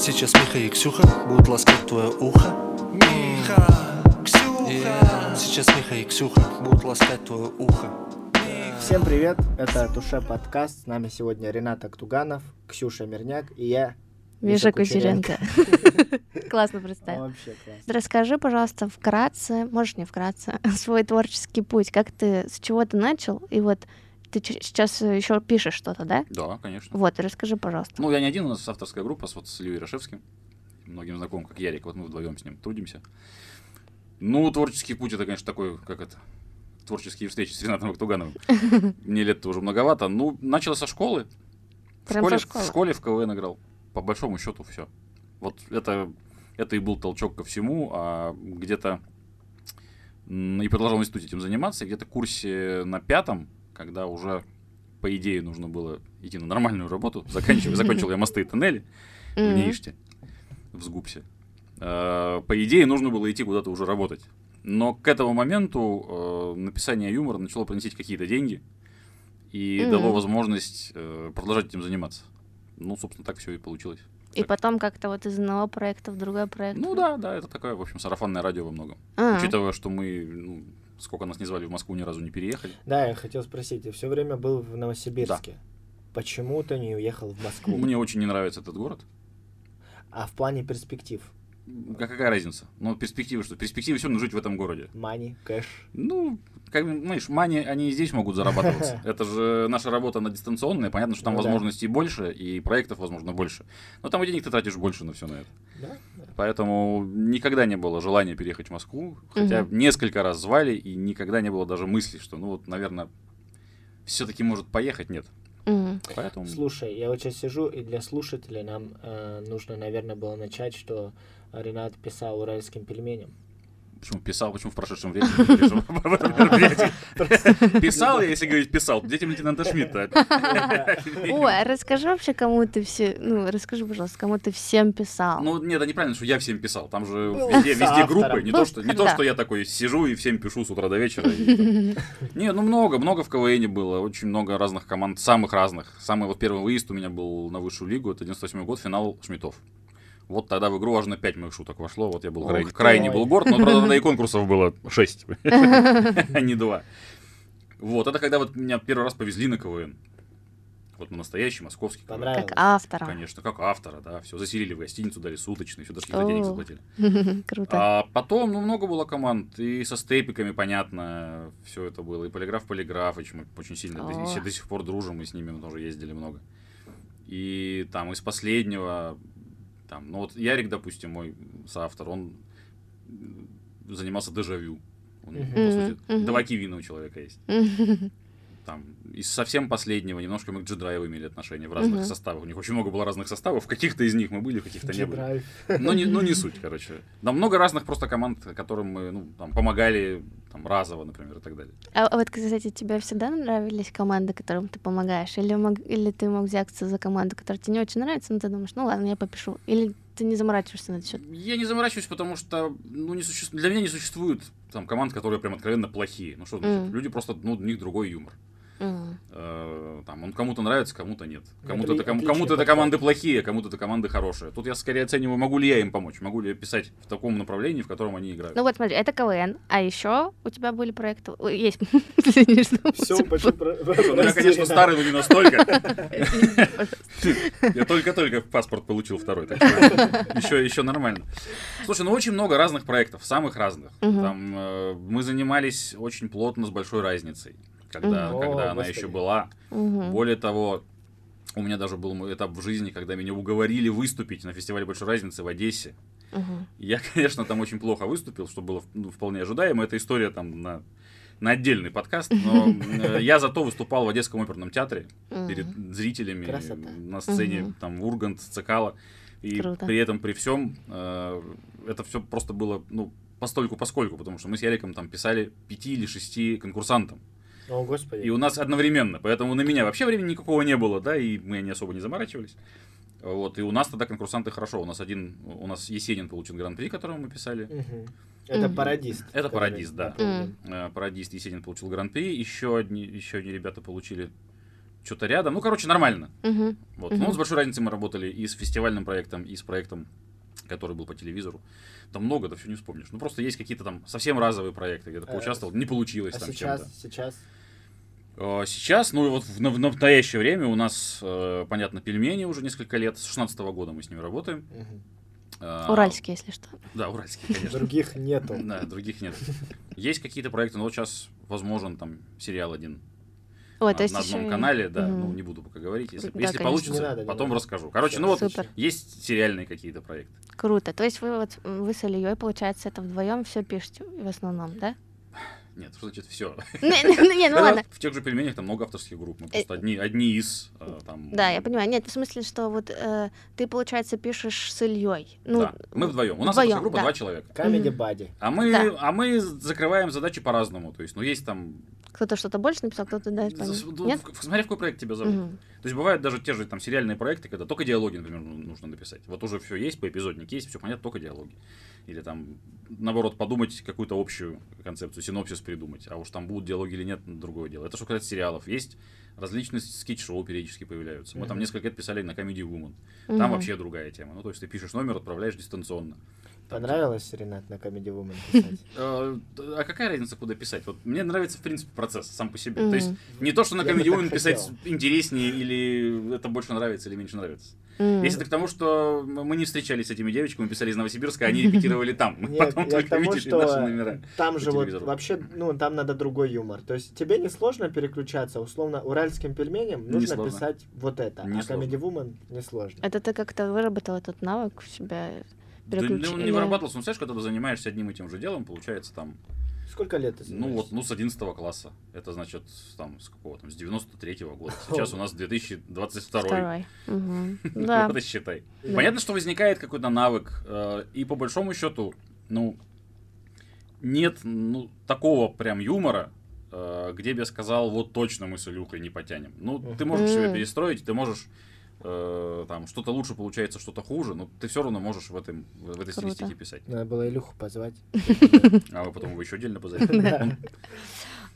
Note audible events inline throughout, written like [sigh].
Сейчас Миха и Ксюха будут ласкать твое ухо. Миха, Ксюха. Сейчас Миха и Ксюха будут ласкать твое ухо. Всем привет, это Туше подкаст. С нами сегодня Ренат Актуганов, Ксюша Мирняк и я. Миша Кучеренко. [laughs] Классно представил. Вообще классно. Расскажи, пожалуйста, вкратце, можешь не вкратце, [laughs] свой творческий путь. Как ты, с чего ты начал? И вот ты сейчас еще пишешь что-то, да? Да, конечно. Вот, расскажи, пожалуйста. Ну, я не один, у нас авторская группа с, вот, с Ильей Рашевским. Многим знаком, как Ярик. Вот мы вдвоем с ним трудимся. Ну, творческий путь это, конечно, такой, как это, творческие встречи с Ренатом Актугановым. [laughs] Мне лет уже многовато. Ну, начал со школы. В школе, в школе в КВН играл. По большому счету все. Вот это, это и был толчок ко всему, а где-то и продолжал в институте этим заниматься, где-то в курсе на пятом, когда уже, по идее, нужно было идти на нормальную работу, заканчивал, закончил я мосты и тоннели в Мгм. НИИШТе, в СГУПСе. Э, По идее, нужно было идти куда-то уже работать. Но к этому моменту э, написание юмора начало приносить какие-то деньги и дало возможность э, продолжать этим заниматься. Ну, собственно, так все и получилось. И потом как-то вот из одного проекта в другой проект. Ну да, да, это такое, в общем, сарафанное радио во многом. А, Учитывая, что мы, ну, сколько нас не звали в Москву, ни разу не переехали. Да, я хотел спросить, ты все время был в Новосибирске. Почему ты не уехал в Москву? Мне очень не нравится этот город. А в плане перспектив? А какая разница? Ну, перспективы что? Перспективы все равно жить в этом городе. Мани, кэш. Ну, как знаешь, мани, они и здесь могут зарабатываться. [laughs] Это же наша работа, она дистанционная. Понятно, что там Ну да. возможностей больше, и проектов, возможно, больше. Но там и денег ты тратишь больше на все на это. Да? Да. Поэтому никогда не было желания переехать в Москву. Хотя Мгм. несколько раз звали, и никогда не было даже мысли, что, ну вот, наверное, все-таки может поехать. Нет. мгм. Поэтому... Слушай, я вот сейчас сижу, и для слушателей нам э, нужно, наверное, было начать, что Ренат писал уральским пельменям. Почему писал, почему в прошедшем времени? [laughs] [laughs] Писал, я, если говорить писал, детям лейтенанта Шмидта. [laughs] Ой, а расскажи вообще, кому ты все, ну, расскажи, пожалуйста, кому ты всем писал. Ну, нет, это неправильно, что я всем писал. Там же Был везде, группы. Не то, что, не то, Да. что я такой сижу и всем пишу с утра до вечера. Не, ну много, много в КВН было. Очень много разных команд, самых разных. Самый вот первый выезд у меня был на высшую лигу. Это 98 год, финал Шмитов. Вот тогда в игру аж на 5 моих шуток вошло. Вот я был Ух крайне, был горд, но, правда, тогда [laughs] и конкурсов было 6, [laughs] а не 2. Вот, это когда вот меня первый раз повезли на КВН. Вот на настоящий московский КВН. Как автора. Конечно, как автора, да. Все, заселили в гостиницу, дали суточный, еще даже каких-то денег заплатили. [laughs] Круто. А потом, ну, много было команд, и со стейпиками, понятно, все это было, и Полиграф Полиграфыч, мы очень сильно до, до сих пор дружим, мы с ними мы тоже ездили много. И там из последнего, там, ну вот Ярик, допустим, мой соавтор, он занимался дежавю. Он, Мгм. по сути, мгм. два кивина у человека есть. [laughs] Там, из совсем последнего немножко мы к Джедрайву имели отношения в разных Мгм. составах. У них очень много было разных составов. В каких-то из них мы были, в каких-то не были. Ну не, ну, не суть, короче. Там много разных просто команд, которым мы ну, там, помогали там, разово, например, и так далее. А вот, кстати, тебе всегда нравились команды, которым ты помогаешь? Или, мог- или ты мог взяться за команду, которая тебе не очень нравится, но ты думаешь, ну ладно, я попишу. Или ты не заморачиваешься на этот счет? Я не заморачиваюсь, потому что ну, не суще- для меня не существует там, команд, которые прям откровенно плохие. Ну что значит? Мгм. Люди просто, ну, у них другой юмор. Мгм. Э, там, он кому-то нравится, кому-то нет. Ну, Кому-то это кому-то это команды плохие, кому-то это команды хорошие. Тут я скорее оцениваю, могу ли я им помочь, могу ли я писать в таком направлении, в котором они играют. Ну вот смотри, это КВН, а еще у тебя были проекты... Есть. [laughs] Извини, что Все, всё пошли про... Слушай, ну я, конечно, старый, но не настолько. Я только-только паспорт получил второй, так что еще, еще нормально. Слушай, ну очень много разных проектов, самых разных. Там э, мы занимались очень плотно с большой разницей, когда, Мгм. когда О, она господи. еще была. Мгм. Более того, у меня даже был этап в жизни, когда меня уговорили выступить на фестивале большой разницы в Одессе. Мгм. Я, [laughs] конечно, там очень плохо выступил, что было ну, вполне ожидаемо. Эта история там на, на отдельный подкаст. Но [laughs] э, я зато выступал в Одесском оперном театре перед зрителями Красота. на сцене, Мгм. там Ургант, Цикало. И Круто. при этом, при всем, э, это все просто было, ну, постольку поскольку, потому что мы с Яриком там писали пяти или шести конкурсантам. О, господи. И у нас одновременно, поэтому на меня вообще времени никакого не было, да, и мы не особо не заморачивались. Вот, и у нас тогда конкурсанты хорошо. У нас один, у нас Есенин получил гран-при, которого мы писали. Это пародист. Это который, пародист, да. Э, Пародист Есенин получил гран-при. Еще одни, еще одни ребята получили что-то рядом. Ну, короче, нормально. Вот. Мгм. Ну, с большой разницей мы работали и с фестивальным проектом, и с проектом, который был по телевизору. Там много, да все не вспомнишь. Ну, просто есть какие-то там совсем разовые проекты, где-то Э, поучаствовал, не получилось А там сейчас, чем-то. сейчас А, Сейчас, ну, вот в, на- в настоящее время у нас, э, понятно, пельмени уже несколько лет. С 16 года мы с ними работаем. мгм. А, Уральский, если что. Да, уральские, [laughs] конечно. других нету. Да, других нет. Есть какие-то проекты, но вот сейчас возможен там сериал один Ой, на, то есть на одном и- канале, да, Мгм. ну не буду пока говорить. Если, Да, если конечно. получится, Не надо, не потом надо. расскажу. Короче, Всё. ну вот Супер. есть сериальные какие-то проекты. Круто. То есть вы вот вы с Ильей, получается, это вдвоем все пишете в основном, да? Нет, что значит все? Не, не, не, ну ладно. В тех же пельменях там много авторских групп. Мы Э, просто одни, одни из э, там. Да, я понимаю. Нет, в смысле, что вот э, ты, получается, пишешь с Ильей. Ну, Да, мы вдвоем. У нас авторская группа два человека. Мгм. Buddy. А а мы закрываем задачи по-разному. То есть, ну, есть там... Кто-то что-то больше написал, кто-то да, Нет? в- Смотря в какой проект тебя зовут. Мгм. То есть бывают даже те же там сериальные проекты, когда только диалоги, например, ну- нужно написать. Вот уже все есть, по эпизодник есть, все понятно, только диалоги. Или там, наоборот, подумать какую-то общую концепцию, синопсис придумать. А уж там будут диалоги или нет, другое дело. Это что касается сериалов. Есть различные скетч-шоу периодически появляются. Мы там Мгм. несколько лет писали на Comedy Woman. Там Мгм. вообще другая тема. Ну, то есть ты пишешь номер, отправляешь дистанционно. Понравилось, Ренат, на Comedy Woman писать? [laughs] Э, А какая разница, куда писать? Вот мне нравится, в принципе, процесс сам по себе. То есть не то, что на Comedy Woman писать интереснее или это больше нравится или меньше нравится. Если это к тому, что мы не встречались с этими девочками, писали из Новосибирска, они [laughs] репетировали там. Мы Нет, потом я к только тому, видели наши что номера. там же вот вообще, ну, там надо другой юмор. То есть тебе не сложно переключаться, условно, уральским пельменям Не нужно писать вот это, а. Comedy Woman не сложно. Это ты как-то выработал этот навык в себя? Да, переключ- ну, не или- вырабатывался. Ну, знаешь, когда ты занимаешься одним и тем же делом, получается там, Сколько лет ты ну вот, ну с 11 класса. Это значит, там, с какого там, с 93-го года. [laughs] Сейчас у нас 2022 Второй. Мгм. [laughs] Да. И считай. Да. Понятно, что возникает какой-то навык, э, и по большому счету, ну, нет ну, такого прям юмора, э, где бы я сказал, вот точно мы с Илюхой не потянем. Ну, ты можешь себя перестроить, ты можешь э, там что-то лучше получается, что-то хуже, но ты все равно можешь в, этом, в этой Круто. стилистике писать. Надо было Илюху позвать. [laughs] А вы потом его еще отдельно позовете.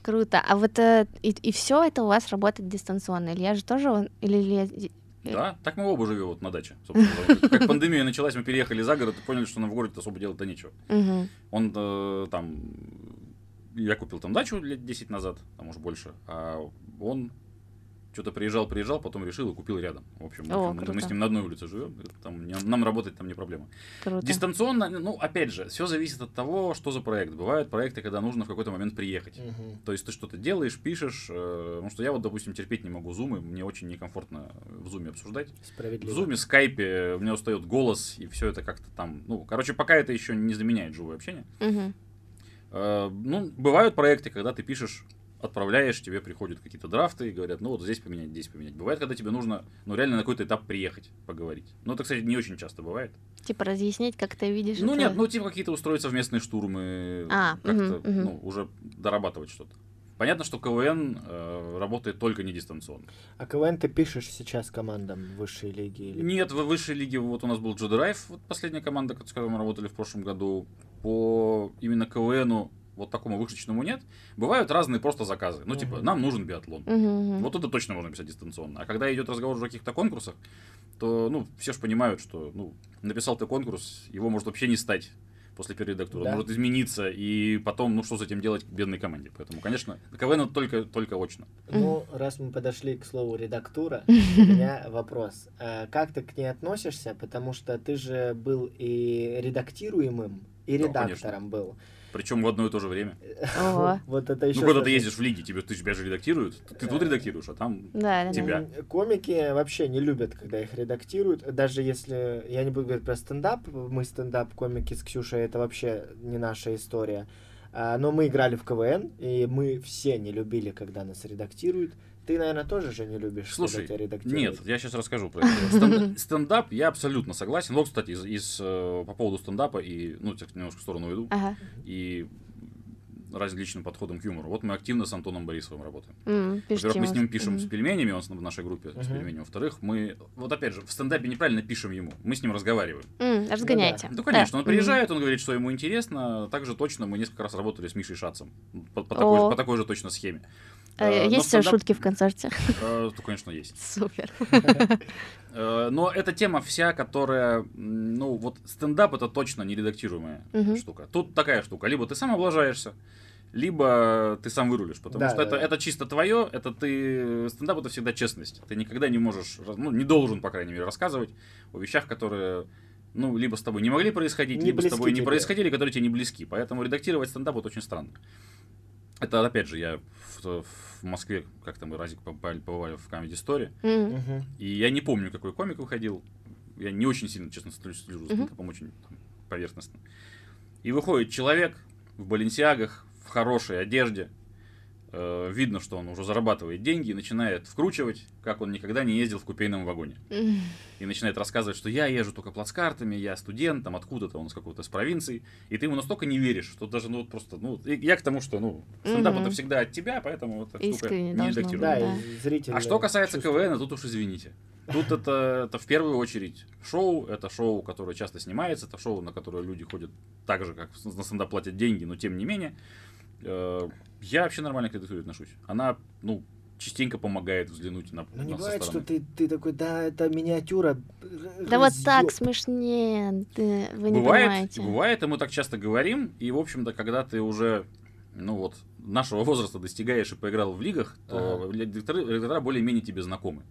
Круто. А вот э, и, все это у вас работает дистанционно? Илья же тоже или Да, так мы оба живем вот на даче. Как пандемия началась, мы переехали за город и поняли, что нам в городе особо делать-то нечего. Он э, там... Я купил там дачу лет 10 назад, там уже больше. А он что-то приезжал, приезжал, потом решил и купил рядом. В общем, О, мы, мы с ним на одной улице живем. Там, не- нам работать там не проблема. Круто. Дистанционно, ну, опять же, все зависит от того, что за проект. Бывают проекты, когда нужно в какой-то момент приехать. Мгм. То есть ты что-то делаешь, пишешь, э, потому что я вот, допустим, терпеть не могу зумы, мне очень некомфортно в зуме обсуждать. В Справедливо. зуме, скайпе у меня устает голос, и все это как-то там, ну, короче, пока это еще не заменяет живое общение. Мгм. Э, ну, бывают проекты, когда ты пишешь, отправляешь, тебе приходят какие-то драфты и говорят, ну вот здесь поменять, здесь поменять. Бывает, когда тебе нужно, ну реально на какой-то этап приехать, поговорить. Но это, кстати, не очень часто бывает. Типа разъяснить, как ты видишь Ну это? нет, ну типа какие-то устроить совместные штурмы, А, как-то, мгм, мгм. ну, уже дорабатывать что-то. Понятно, что КВН э, работает только не дистанционно. А КВН ты пишешь сейчас командам высшей лиги? Или... Нет, в высшей лиге вот у нас был Джедрайв, вот последняя команда, с которой мы работали в прошлом году. По именно КВНу вот такому вышечному нет. Бывают разные просто заказы. Ну, типа, нам нужен биатлон. Вот это точно можно писать дистанционно. А когда идет разговор уже о каких-то конкурсах, то, ну, все же понимают, что, ну, написал ты конкурс, его может вообще не стать после перередактуры. Он Да. может измениться, и потом, ну, что с этим делать к бедной команде. Поэтому, конечно, КВН только, только очно. Ну, раз мы подошли к слову редактура, [laughs] у меня вопрос. А как ты к ней относишься? Потому что ты же был и редактируемым, и Да, редактором был. Причем в одно и то же время. Ого. [laughs] Вот это еще ну, когда ты ездишь в лиге, тебе, ты тебя же редактируют. Ты тут Да. редактируешь, а там... Да. Тебя. Комики вообще не любят, когда их редактируют. Даже если... Я не буду говорить про стендап. Мы стендап-комики с Ксюшей, это вообще не наша история. А, Но мы играли в КВН, и мы все не любили, когда нас редактируют. Ты, наверное, тоже же не любишь, Слушай, когда тебя редактируют. Нет, я сейчас расскажу про это. Стен- [laughs] Стендап я абсолютно согласен. Вот, кстати, из, из, э, по поводу стендапа и, ну, немножко в сторону уйду, Ага. и различным подходом к юмору. Вот мы активно с Антоном Борисовым работаем. Пишите Во-первых, мы с ним пишем с Мгм. пельменями, он с- в нашей группе с Мгм. пельменями. Во-вторых, мы, вот опять же, в стендапе неправильно пишем ему, мы с ним разговариваем. М, Разгоняйте. Ну, конечно, он Да. приезжает, он говорит, что ему интересно. Также точно мы несколько раз работали с Мишей Шацем по, по такой, по такой же точно схеме. А Э, но есть стендап- шутки в концерте? Э, то, конечно, есть. Супер. [laughs] Э, Но эта тема вся, которая, ну, вот стендап это точно нередактируемая Мгм. штука. Тут такая штука. Либо ты сам облажаешься, либо ты сам вырулишь. Потому Да, что да, это, да. это чисто твое, это ты... Стендап это всегда честность. Ты никогда не можешь, ну, не должен, по крайней мере, рассказывать о вещах, которые, ну, либо с тобой не могли происходить, Не либо с тобой не тебе. происходили, которые тебе не близки. Поэтому редактировать стендап это очень странно. Это, опять же, я в, в Москве, как-то мы разик побывали, побывали в Comedy Story. Мгм. и я не помню, какой комик выходил. Я не очень сильно, честно, слежу за стендапом, очень там, поверхностно. И выходит человек в баленсиагах, в хорошей одежде. Э, видно, что он уже зарабатывает деньги и начинает вкручивать, как он никогда не ездил в купейном вагоне. И начинает рассказывать, что я езжу только плацкартами, я студент, там откуда-то он с какого-то с провинции. И ты ему настолько не веришь, что даже, ну, вот просто, ну, я к тому, что, ну, стендап это всегда от тебя, поэтому эта штука Искренне не должно редактируемая. Да, Да. А что касается. КВН, тут уж извините. Тут это, это в первую очередь шоу, это шоу, которое часто снимается, это шоу, на которое люди ходят так же, как на стендап платят деньги, но тем не менее. Я вообще нормально к редактуре отношусь. Она, ну, частенько помогает взглянуть на, Ну не бывает, что ты, ты такой, да, это миниатюра. Да вот так разъёб». смешнее, ты, вы не бывает, понимаете. бывает, и мы так часто говорим, и, в общем-то, когда ты уже, ну вот, нашего возраста достигаешь и поиграл в лигах, то Ага. редакторы, редактора более-менее тебе знакомы.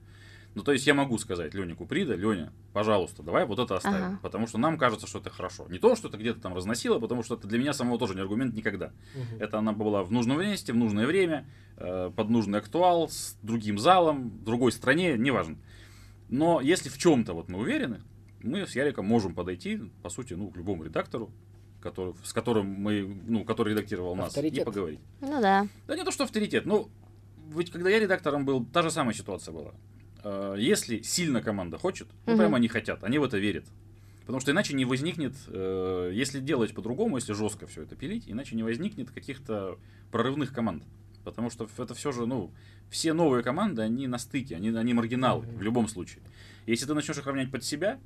Ну, то есть я могу сказать Лене Куприда, Леня, пожалуйста, давай вот это оставим. Ага. Потому что нам кажется, что это хорошо. Не то, что это где-то там разносило, потому что это для меня самого тоже не аргумент никогда. Мгм. Это она была в нужном месте, в нужное время, э, под нужный актуал, с другим залом, в другой стране, неважно. Но если в чем-то вот мы уверены, мы с Яриком можем подойти, по сути, ну, к любому редактору, который, с которым мы, ну, который редактировал нас, и Авторитет. поговорить. Ну да. Да не то, что авторитет, ну, ведь когда я редактором был, та же самая ситуация была. Э, Если сильно команда хочет, ну, Мгм. прямо они хотят, они в это верят. Потому что иначе не возникнет, э, если делать по-другому, если жестко все это пилить, иначе не возникнет каких-то прорывных команд. Потому что это все же, ну, все новые команды, они на стыке, они, они маргиналы в любом случае. Если ты начнешь их равнять под себя,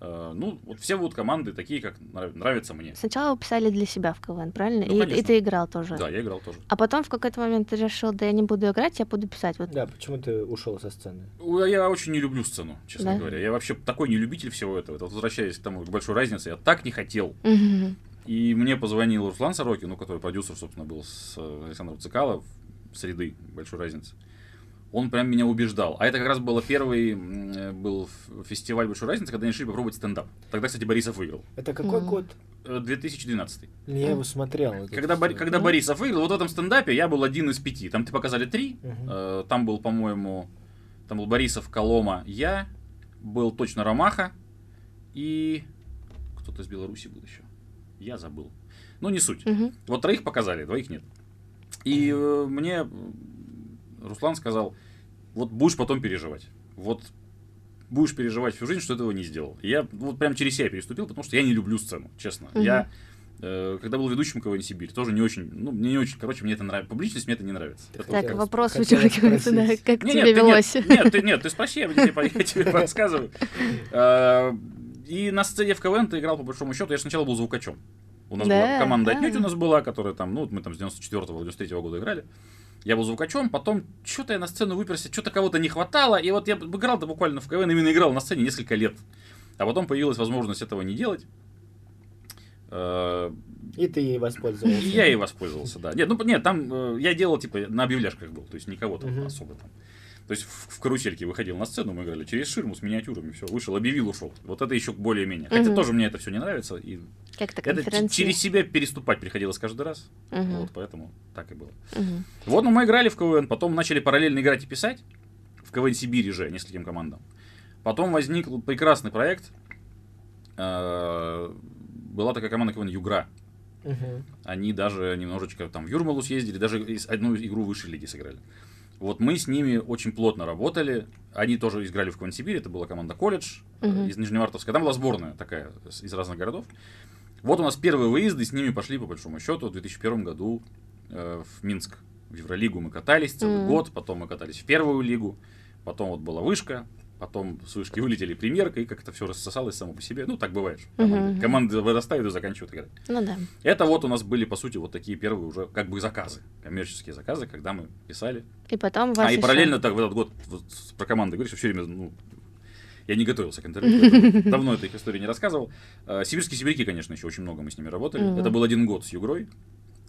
ну, вот все будут команды такие, как нрав- нравятся мне. Сначала вы писали для себя в КВН, правильно? Ну, и, и ты играл тоже. Да, я играл тоже. А потом в какой-то момент ты решил, да я не буду играть, я буду писать. Вот. Да, почему ты ушел со сцены? Я очень не люблю сцену, честно Да? говоря. Я вообще такой не любитель всего этого. Это вот возвращаясь к тому, к большой разнице, я так не хотел. И мне позвонил Руслан Сорокин, ну, который продюсер, собственно, был с э, Александром Цикало в среды большой разницы. Он прям меня убеждал. А это как раз был первый э, был фестиваль большой разницы, когда они решили попробовать стендап. Тогда, кстати, Борисов выиграл. Это какой Мгм. год? Э, 2012. Я его смотрел. Когда, фестиваль. когда Ну. Борисов выиграл, вот в этом стендапе я был один из пяти. Там ты показали три. Э, Там был, по-моему, там был Борисов, Колома, я, был точно Ромаха и кто-то из Беларуси был еще. Я забыл. Ну, не суть. Мгм. Вот троих показали, двоих нет. И э, мне Руслан сказал, вот будешь потом переживать. Вот будешь переживать всю жизнь, что этого не сделал. И я вот прям через себя переступил, потому что я не люблю сцену, честно. Мгм. Я э, когда был ведущим КВН Сибирь, тоже не очень, ну, мне не очень, короче, мне это нравится. Публичность мне это не нравится. Это Так, Хотелось- вопрос вычеркивается, да, как не, тебе нет, ты, велось? Нет, нет, ты, нет, ты спроси, я тебе, я тебе рассказываю. [laughs] Э, И на сцене в КВН ты играл, по большому счету, я же сначала был звукачом. У нас Да, была команда да. «Отнюдь» у нас была, которая там, ну, вот мы там с 94-го, 93-го года играли. Я был звукачом, потом что-то я на сцену выперся, что-то кого-то не хватало, и вот я играл-то буквально в КВН, именно играл на сцене несколько лет. А потом появилась возможность этого не делать. Э, И ты ей воспользовался. и я и воспользовался, да. Нет, ну нет, там э, я делал типа на объявляшках был, то есть никого там особо там. То есть в, в карусельке выходил на сцену, мы играли через ширму с миниатюрами, все, вышел, объявил, ушел. Вот это еще более-менее. Хотя Мгм. тоже мне это все не нравится, и Как-то это через себя переступать приходилось каждый раз. Мгм. Вот, поэтому так и было. Мгм. Вот ну, мы играли в КВН, потом начали параллельно играть и писать. В КВН Сибири же, нескольким командам. Потом возник прекрасный проект. Э, Была такая команда КВН Югра. Мгм. Они даже немножечко там в Юрмалу съездили, даже одну игру высшей лиги сыграли. Вот мы с ними очень плотно работали. Они тоже играли в КВН Сибирь, это была команда колледж Мгм. из Нижневартовска. Там была сборная такая из разных городов. Вот у нас первые выезды, с ними пошли по большому счету в 2001 году э, в Минск. В Евролигу мы катались целый Мгм. год, потом мы катались в первую лигу, потом вот была вышка, потом с вышки вылетели примерка, и как-то все рассосалось само по себе. Ну, так бывает. Команды, мгм. команды вырастают и заканчивают играть. Ну да. Это вот у нас были, по сути, вот такие первые уже как бы заказы, коммерческие заказы, когда мы писали. И потом вас А, и параллельно так в этот год вот про команды говоришь, все время, ну, я не готовился к интервью, давно этой истории не рассказывал. А, Сибирские сибиряки, конечно, еще очень много мы с ними работали. Это был один год с Югрой,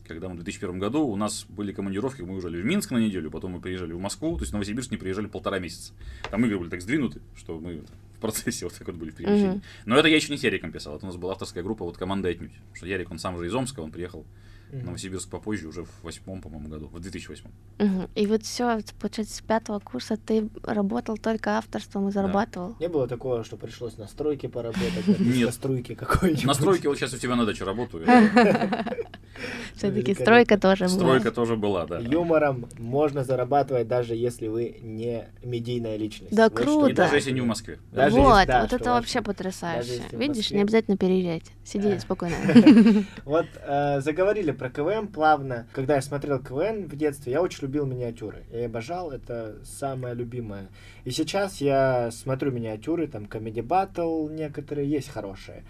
когда мы в 2001 году, у нас были командировки, мы уезжали в Минск на неделю, потом мы приезжали в Москву, то есть в Новосибирск не приезжали полтора месяца. Там игры были так сдвинуты, что мы в процессе [laughs] вот так вот были в перемещении. Мгм. Но это я еще не с Яриком писал, это у нас была авторская группа, вот команда «Отнюдь». Потому что Ярик, он сам же из Омска, он приехал в. Новосибирск попозже, уже в восьмом, по-моему, году, в 2008. Мгм. И вот все, получается, с пятого курса ты работал только авторством и зарабатывал. Не было такого, что пришлось на стройке поработать, [laughs] на Нет. стройке какой-нибудь. На стройке вот сейчас у тебя на даче работаю. [laughs] [laughs] Все-таки Великолепно. стройка тоже была. Стройка тоже была, да. Юмором можно зарабатывать, даже если вы не медийная личность. Да круто. И даже если не в. Москве. Даже вот, если- да, вот это вообще потрясающе. Видишь, не обязательно переезжать. Сиди Э. спокойно. [laughs] [laughs] Вот э, заговорили про КВН плавно. Когда я смотрел КВН в детстве, я очень любил миниатюры. Я обожал, это самое любимое. И сейчас я смотрю миниатюры, там Comedy Battle некоторые есть хорошие.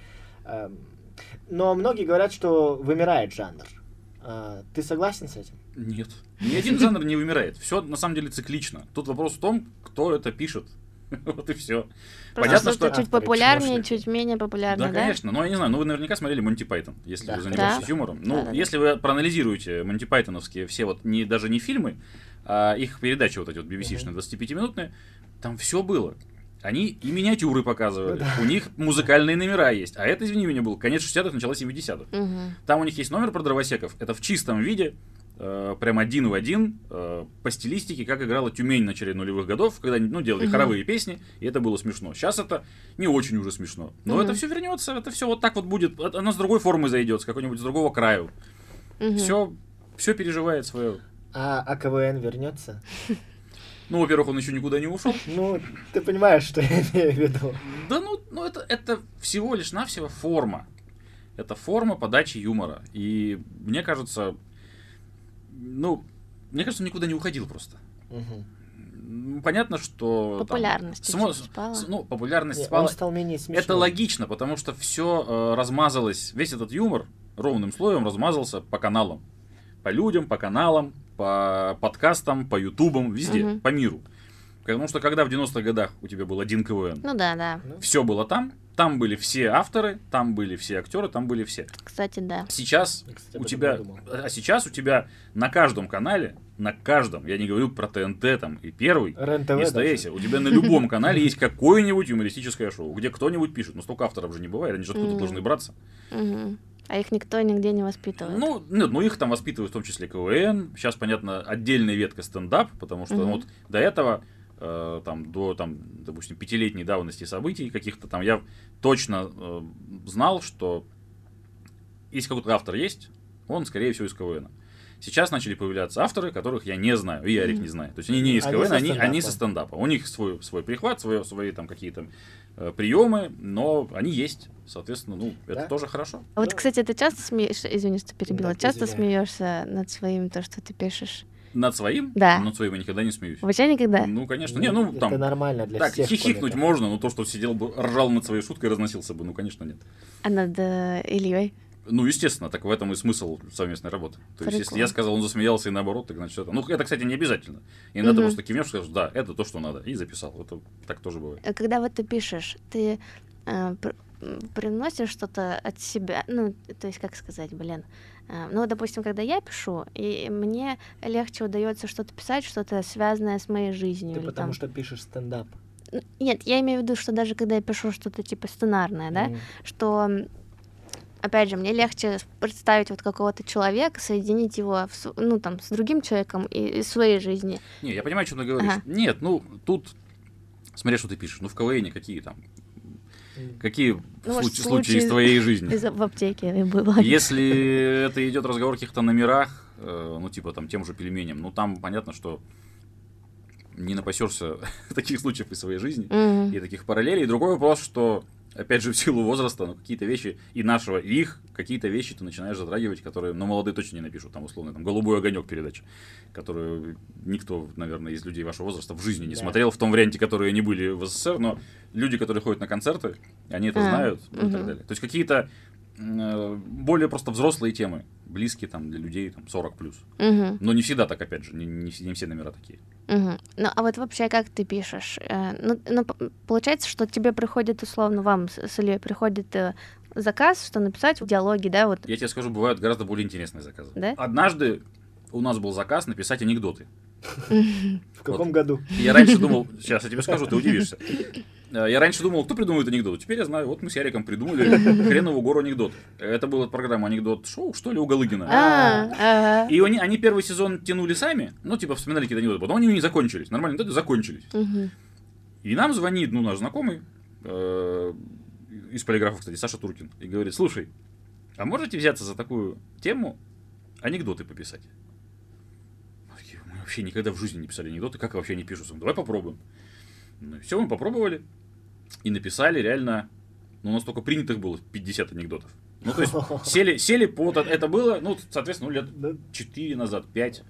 Эм, Но многие говорят, что вымирает жанр. А, Ты согласен с этим? Нет. Ни один жанр не вымирает. Все на самом деле циклично. Тут вопрос в том, кто это пишет. [laughs] Вот и все. Просто Понятно, что- чуть популярнее, чуть менее популярно, Да, конечно. Но я не знаю, ну вы наверняка смотрели Монти Пайтон, если вы занимаетесь юмором. Ну, если вы проанализируете Монти Пайтоновские все вот, не, даже не фильмы, а их передачи вот эти вот BBC-шные, 25-минутные, там все было. Они и миниатюры показывали, да. у них музыкальные номера есть. А это, извини меня, был конец 60-х, начало 70-х. Мгм. Там у них есть номер про дровосеков. Это в чистом виде, э, прям один в один, э, по стилистике, как играла Тюмень на начале нулевых годов, когда ну, делали Мгм. хоровые песни, и это было смешно. Сейчас это не очень уже смешно. Но Мгм. это все вернется, это все вот так вот будет. Оно с другой формы зайдет, с какой-нибудь с другого краю. Мгм. Все, все переживает свое. А, а КВН вернется? [laughs] Ну, во-первых, он еще никуда не ушел. Ну, ты понимаешь, что [laughs] я имею в виду. Да ну, ну это, это всего лишь навсего форма. Это форма подачи юмора. И мне кажется, ну, мне кажется, он никуда не уходил просто. М, Понятно, что... там, Популярность само- чуть-чуть спала. с- ну, популярность Не, спала. Он стал менее смешным. Это логично, потому что все размазалось, весь этот юмор ровным слоем размазался по каналам. По людям, по каналам, по подкастам, по ютубам, везде, Мгм. по миру. Потому что когда в 90-х годах у тебя был один КВН, Ну да, да. Ну, все было там, там были все авторы, там были все актеры, там были все. Кстати, да. Сейчас Я, кстати, у тебя, а сейчас у тебя на каждом канале, на каждом, я не говорю про ТНТ там и первый, и даже. СТС, у тебя на любом канале есть какое-нибудь юмористическое шоу, где кто-нибудь пишет, но столько авторов же не бывает, они же откуда должны браться. А их никто нигде не воспитывает. Ну, нет, ну их там воспитывают в том числе КВН, сейчас, понятно, отдельная ветка стендап, потому что Мгм. вот до этого, э, там, до, там, допустим, пятилетней давности событий каких-то там, я точно э, знал, что если какой-то автор есть, он, скорее всего, из КВН. Сейчас начали появляться авторы, которых я не знаю, и Ярик Мгм. не знает. То есть они не из Они КВН, со они, они со стендапа. У них свой, свой прихват, свое, свои там какие-то э, приемы, но они есть. Соответственно, ну, это Да. тоже хорошо. А вот, Ну, кстати, ты часто смеешься, извини, что перебила, Да, часто извиняюсь. смеешься над своим, то, что ты пишешь? Над своим? Да. Над своим я никогда не смеюсь. Вообще никогда? Ну, конечно. Не, ну, это там, нормально для так, всех хихикнуть можно, но то, что сидел бы, ржал над своей шуткой, разносился бы, ну, конечно, нет. А над э, Ильей? Ну, естественно, так в этом и смысл совместной работы. То есть, если я сказал, он засмеялся и наоборот, так значит это. Ну, это, кстати, не обязательно. Иногда ты Мгм. просто кивнешь скажешь, да, это то, что надо, и записал. Это так тоже бывает. А Когда вот ты пишешь, ты э, пр- приносишь что-то от себя, ну, то есть, как сказать, блин, э, ну, допустим, когда я пишу, и мне легче удается что-то писать, что-то связанное с моей жизнью. Ты или потому там- что пишешь стендап. Нет, я имею в виду, что даже когда я пишу что-то типа сценарное, да, М. что, опять же, мне легче представить вот какого-то человека, соединить его, в с- ну, там, с другим человеком и из своей жизни. Не, я понимаю, о чем ты говоришь. Ага. Нет, ну, тут, смотри, что ты пишешь. Ну, в КВН какие там, какие Ну, может, случаи, случаи из твоей жизни? Из- в аптеке было. Если это идет разговор о каких-то номерах, э, ну, типа там тем же пельменям, ну, там понятно, что не напасешься [laughs] таких случаев из своей жизни Мгм. и таких параллелей. И другой вопрос, что опять же, в силу возраста, ну, какие-то вещи и нашего, и их, какие-то вещи ты начинаешь затрагивать, которые, ну, молодые точно не напишут, там, условно, там, «Голубой огонек» передача, которую никто, наверное, из людей вашего возраста в жизни не Да. смотрел, в том варианте, которые они были в СССР, но люди, которые ходят на концерты, они это А, знают, ну, и так далее. То есть какие-то э, более просто взрослые темы, близкие там для людей, там, 40 плюс. Мгм, Но не всегда так, опять же, не, не не все номера такие. Мгм. Ну, а вот вообще как ты пишешь? Э, Ну, ну, получается, что тебе приходит, условно, вам с Ильей приходит э, заказ, что написать в диалоге, да, вот, Я тебе скажу, бывают гораздо более интересные заказы. Да? Однажды у нас был заказ написать анекдоты. В каком году? Я раньше думал, сейчас я тебе скажу, ты удивишься. Э, Я раньше думал, кто придумывает анекдоты. Теперь я знаю, вот мы с Яриком придумали [laughs] хреновую гору анекдот. Это была программа анекдот-шоу, что ли, у Галыгина. А. И они, они первый сезон тянули сами, ну, типа, вспоминали какие-то анекдоты, потом они не закончились. Нормальные анекдоты закончились. И нам звонит, ну, наш знакомый, э, из полиграфа, кстати, Саша Туркин, и говорит, слушай, а можете взяться за такую тему анекдоты пописать? Мы вообще никогда в жизни не писали анекдоты, как вообще они пишутся? Ну, давай попробуем. Ну, все, мы попробовали, и написали реально, ну, у нас только принятых было 50 анекдотов. Ну, то есть, [laughs] сели, сели по это было, ну, соответственно, ну, лет Да. 4 назад, 5.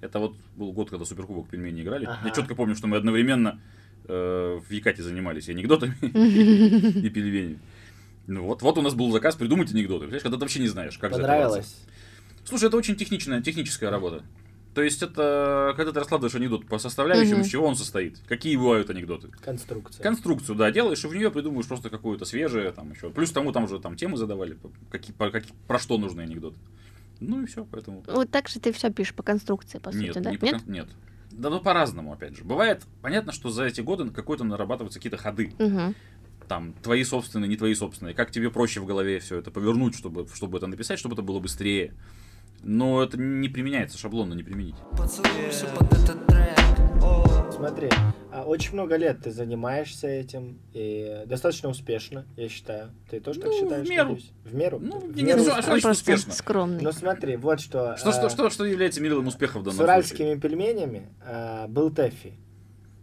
Это вот был год, когда Суперкубок пельмени играли. Ага. Я четко помню, что мы одновременно э, в Якате занимались и анекдотами [laughs] [laughs] и пельменями. Ну вот, вот у нас был заказ придумать анекдоты. Понимаешь, когда ты вообще не знаешь, как. Понравилось? Слушай, это очень техничная, техническая работа. То есть это когда ты раскладываешь анекдот по составляющим, Мгм. из чего он состоит. Какие бывают анекдоты. Конструкция. Конструкцию, да, делаешь, и в нее придумываешь просто какую-то свежее, там еще. Плюс к тому там же там темы задавали, по- какие, по- какие- про что нужны анекдоты. Ну и все, поэтому. Вот так же ты все пишешь по конструкции, по Нет, сути, да? не по кон- нет. Да, ну по-разному, опять же. Бывает, понятно, что за эти годы какой-то нарабатываются какие-то ходы. Мгм. Там, твои собственные, не твои собственные. Как тебе проще в голове все это повернуть, чтобы, чтобы это написать, чтобы это было быстрее. Но это не применяется, шаблонно не применить. Поцелуйся под этот трек. О. Смотри, а, очень много лет ты занимаешься этим, и достаточно успешно, я считаю. Ты тоже так Ну, в считаешь? меру. надеюсь? В меру? Ну, В не- меру ну, а что успешно? скромный. Но смотри, вот что. Что, что, а, что, что является мерилом успеха в данном С случае? уральскими пельменями был Тэффи.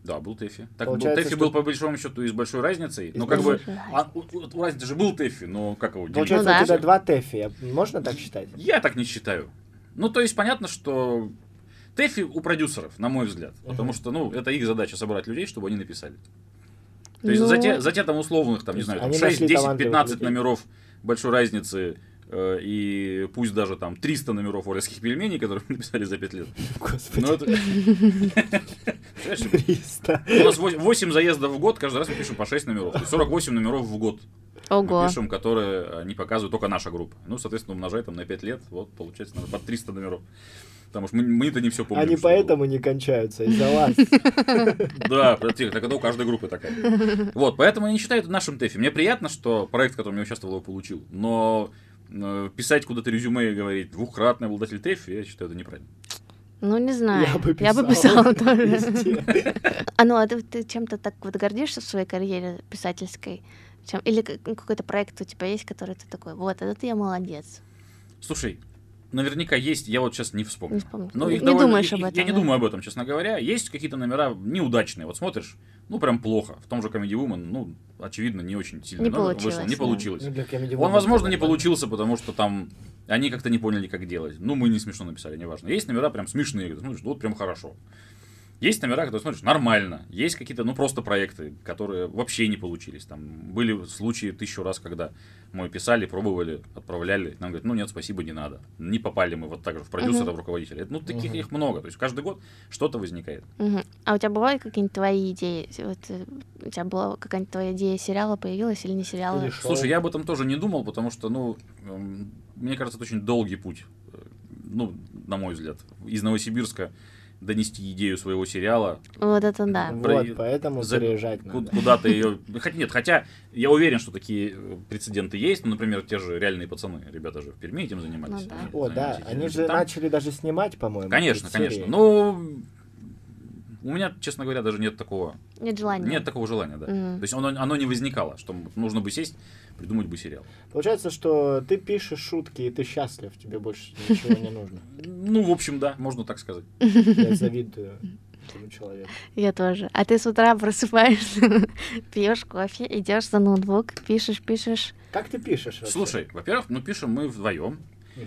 Да, был Тэффи. Так, Получается, был, Тэффи что- был по большому счету и с большой разницей. И но как бы... а, у, у- разницы же был Тэффи, но как его делить? Получается, Ну да. у тебя два Тэффи. Можно так считать? Я так не считаю. Ну, то есть, понятно, что Тэфи у продюсеров, на мой взгляд. Потому Мгм. что, ну, это их задача собрать людей, чтобы они написали. То есть, Ну, за те, за те там условных, там, не знаю, там они 6, нашли 10, талантливых 15 людей. номеров большой разницы, и пусть даже там 300 номеров уральских пельменей, которые мы написали за 5 лет. Господи, Ну, это... Понимаешь, 300. У нас 8 заездов в год, каждый раз мы пишем по 6 номеров. То есть 48 номеров в год мы Ого. пишем, которые не показывают только наша группа. Ну, соответственно, умножай там на 5 лет, вот, получается, надо под 300 номеров. Потому что мы, мы-то не все помним. Они что было. поэтому не кончаются, из-за вас. [laughs] Да, так это у каждой группы такая. Вот, поэтому я не считаю это нашим ТЭФи. Мне приятно, что проект, в котором я участвовал, его получил. Но э, писать куда-то резюме и говорить двухкратный обладатель ТЭФи, я считаю это неправильно. Ну, не знаю. Я бы Я бы писала писала [laughs] тоже. везде. А ну, а ты, ты чем-то так вот гордишься в своей карьере писательской? Чем? Или к- какой-то проект у тебя есть, который ты такой, вот, это я молодец. Слушай, наверняка есть, я вот сейчас не вспомню. Не вспомню. Но Не их довольно- думаешь об этом, Я не да? думаю об этом, честно говоря. Есть какие-то номера неудачные. Вот смотришь, ну прям плохо. В том же Comedy Woman, ну, очевидно, не очень сильно Не вышло. Не да. получилось. Ну, Он, возможно, не получился, потому что там они как-то не поняли, как делать. Ну, мы не смешно написали, неважно. Есть номера прям смешные, ты смотришь, ну, вот прям хорошо. Есть номера, которые смотришь, нормально. Есть какие-то, ну, просто проекты, которые вообще не получились. Там были случаи тысячу раз, когда мы писали, пробовали, отправляли. Нам говорят, ну, нет, спасибо, не надо. Не попали мы вот так же в продюсера, в руководителя. Ну, таких Мгм. их много. То есть каждый год что-то возникает. Мгм. А у тебя бывают какие-нибудь твои идеи? Вот, э, у тебя была какая-нибудь твоя идея сериала появилась или не сериала? Или. Слушай, я об этом тоже не думал, потому что, ну, эм, мне кажется, это очень долгий путь, э, ну, на мой взгляд, из Новосибирска донести идею своего сериала, Вот это да. Вот, Про- поэтому за- ку- надо. куда-то ее... [laughs] Хотя нет, хотя я уверен, что такие э, прецеденты есть, ну, например, те же реальные пацаны, ребята же в Перми этим занимались. Ну да. Они О, да, они же Там- начали даже снимать, по-моему. Конечно, конечно. Ну, у меня, честно говоря, даже нет такого, Нет желания. нет такого желания, да. Мгм. То есть оно, оно не возникало, что нужно бы сесть, придумать бы сериал. Получается, что ты пишешь шутки, и ты счастлив, тебе больше ничего не нужно. [laughs] Ну, в общем, да, можно так сказать. Я завидую. этому человеку. Я тоже. А ты с утра просыпаешься, [laughs] пьешь кофе, идешь за ноутбук, пишешь, пишешь. Как ты пишешь вообще? Слушай, во-первых, ну пишем мы вдвоем.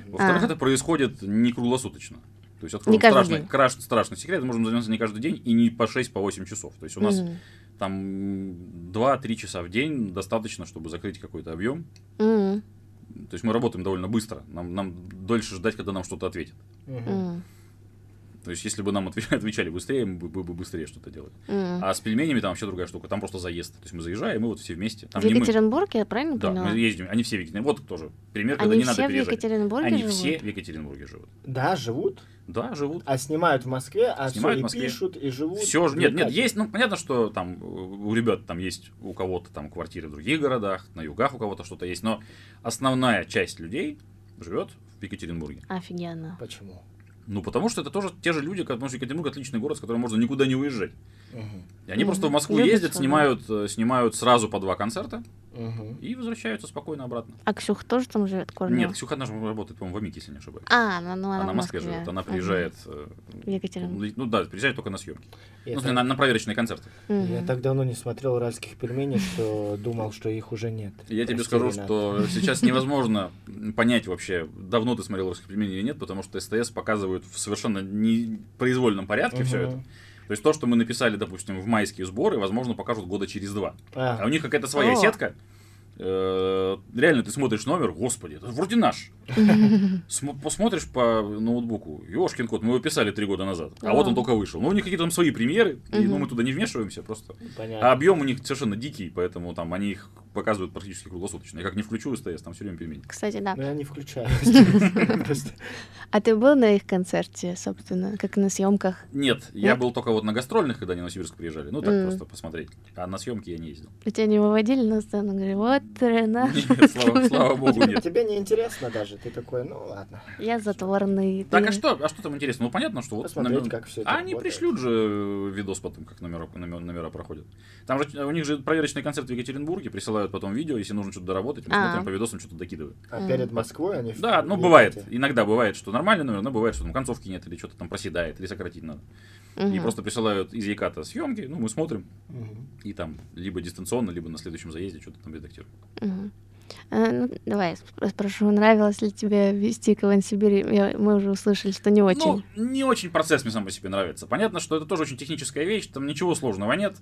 Во-вторых, А. это происходит не круглосуточно. То есть откроем Не страшный, краш- страшный секрет, мы можем заниматься не каждый день и не по 6, по 8 часов. То есть у нас Мгм. там 2-3 часа в день достаточно, чтобы закрыть какой-то объем. Мгм. То есть мы работаем довольно быстро. Нам, нам дольше ждать, когда нам что-то ответят. Мгм. То есть, если бы нам [laughs] отвечали, быстрее, мы бы, бы- бы быстрее что-то делали. Мгм. А с пельменями там вообще другая штука. Там просто заезд. То есть мы заезжаем, и мы вот все вместе. Там В не мы. Екатеринбурге, я правильно Да, поняла? мы ездим. Они все в Екатеринбурге. Вот тоже пример, когда Они не надо все в переезжать. Екатеринбурге Они живут? все в Екатеринбурге живут. Да, живут. Да, живут. А снимают в Москве, а Снимают все в и Москве. пишут, и живут. Все же, нет, нет, есть, ну, понятно, что там э, у ребят там есть, у кого-то там квартиры в других городах, на югах у кого-то что-то есть, но основная часть людей живет в Екатеринбурге. Офигенно. Почему? Ну, потому что это тоже те же люди, потому что Екатеринбург отличный город, с которым можно никуда не уезжать. И они просто в Москву Любят ездят, снимают, э, снимают сразу по два концерта Мгм. и возвращаются спокойно обратно. А Ксюх тоже там живет, корни? Нет, Ксюха наша работает, по-моему, в Амике, если не ошибаюсь. А, ну, ну, она, она в Москве Москве. живет, она приезжает, э, В Екатеринбург. ну да, приезжает только на съемки. Я, Ну, так, на, на проверочные концерты. Мгм. я так давно не смотрел уральских пельменей, что думал, что их уже нет. Я тебе Прости, скажу, Ренат. что сейчас невозможно понять вообще, давно ты смотрел русских пельменей или нет, потому что СТС показывают в совершенно непроизвольном порядке все Мгм. это. То есть то, что мы написали, допустим, в майские сборы, возможно, покажут года через два. А А, у них какая-то своя О. сетка. Э, Реально, ты смотришь номер, господи, это вроде наш. [laughs] См- Посмотришь по ноутбуку, Ёшкин кот, мы его писали три года назад, а А. вот он только вышел. Ну, у них какие-то там свои премьеры, и, ну, мы туда не вмешиваемся просто. А объем у них совершенно дикий, поэтому там они их показывают практически круглосуточно. Я как не включу СТС, там все время пельмени. Кстати, да. Но я не включаю. [laughs] Просто. А ты был на их концерте, собственно, как на съемках? Нет, я был только вот на гастрольных, когда они в Новосибирск приезжали. Ну, так просто посмотреть. А на съемки я не ездил. И тебя не выводили на сцену? Говорили, вот Ренат, [laughs] Нет, слава, [laughs] богу, нет. Тебе не интересно даже, ты такой, ну ладно. я затворный. Так, а что, а что там интересно? Ну, понятно, что вот... Посмотреть, как все это А они пришлют же э, видос потом, как номера, номера, номера проходят. Там же у них же проверочный концерт в Екатеринбурге, присылают потом видео, если нужно что-то доработать, мы А. смотрим по видосам, что-то докидывают. А перед Москвой они... Да, ну в бывает. Иногда бывает, что нормальный номер, но бывает, что там концовки нет, или что-то там проседает, или сократить надо. И Мгм. просто присылают из Яката съемки, ну, мы смотрим, Мгм. и там либо дистанционно, либо на следующем заезде что-то там редактируем. Мгм. Э, ну, давай сп- спрошу, нравилось ли тебе вести КВН Сибири? Я- мы уже услышали, что не очень. Ну, не очень процесс мне сам по себе нравится. Понятно, что это тоже очень техническая вещь, там ничего сложного нет.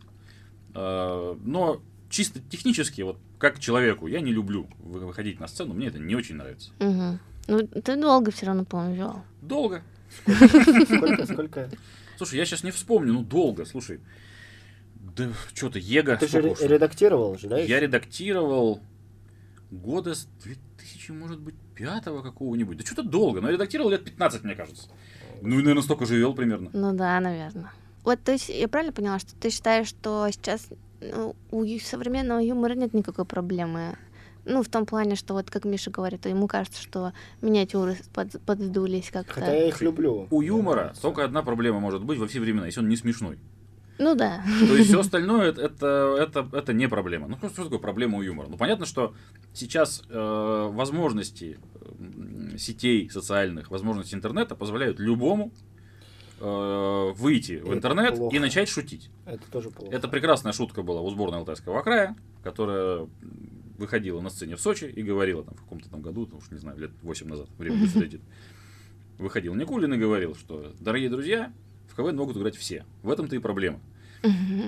Э, Но чисто технически, вот как человеку, я не люблю вы- выходить на сцену, мне это не очень нравится. Мгм. Ну, ты долго все равно, по-моему, вел. Долго. Сколько, сколько? Слушай, я сейчас не вспомню, ну долго, слушай. Да что-то, Ега. Ты же редактировал же, да? Я редактировал года с 2000, может быть, пятого какого-нибудь. Да что-то долго, но я редактировал лет 15, мне кажется. Ну и, наверное, столько же вел примерно. Ну да, наверное. Вот, то есть, я правильно поняла, что ты считаешь, что сейчас у ю- современного юмора нет никакой проблемы? Ну, в том плане, что вот как Миша говорит, ему кажется, что миниатюры под- поддулись как-то. Хотя я их люблю. У юмора нравится. только одна проблема может быть во все времена, если он не смешной. Ну да. То есть все [laughs] остальное это, это, это, это не проблема. Ну, что такое проблема у юмора? Ну, понятно, что сейчас э, возможности сетей социальных, возможности интернета позволяют любому э, выйти в Это интернет плохо. и начать шутить. Это тоже плохо. Это прекрасная шутка была у сборной Алтайского края, которая выходила на сцене в Сочи и говорила там в каком-то там году, уж не знаю, лет 8 назад, время быстро летит. [laughs] Выходил Никулин и говорил, что, дорогие друзья, в КВН могут играть все. В этом-то и проблема.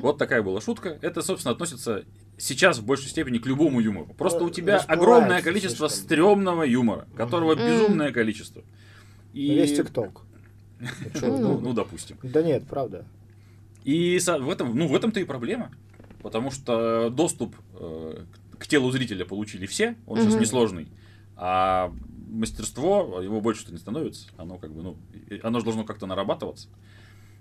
Вот такая была шутка. Это, собственно, относится сейчас в большей степени к любому юмору. Просто у тебя расплывается огромное количество стрёмного юмора, которого безумное количество. И... Весь ТикТок. Ну, Ну, Ну, ну, допустим. Да нет, правда. И в этом, ну, в этом-то и проблема. Потому что доступ э, к телу зрителя получили все, он сейчас несложный. А мастерство, его больше-то не становится. Оно как бы, ну, оно же должно как-то нарабатываться.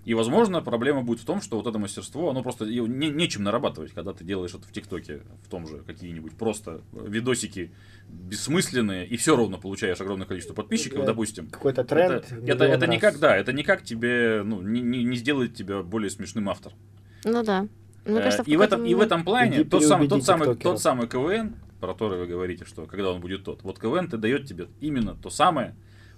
И, возможно, проблема будет в том, что вот это мастерство, оно просто не, нечем нарабатывать, когда ты делаешь это в ТикТоке, в том же какие-нибудь просто видосики бессмысленные, и все равно получаешь огромное количество подписчиков, Да. допустим. Какой-то тренд. это, это, это раз. никак, да, это никак тебе, ну, не, не, не сделает тебя более смешным автором. Ну да. Мне Э, кажется, и, в этом, и в этом плане тот самый, тот, самый, тот самый КВН, про который вы говорите, что когда он будет тот. Вот КВН ты дает тебе именно то самое,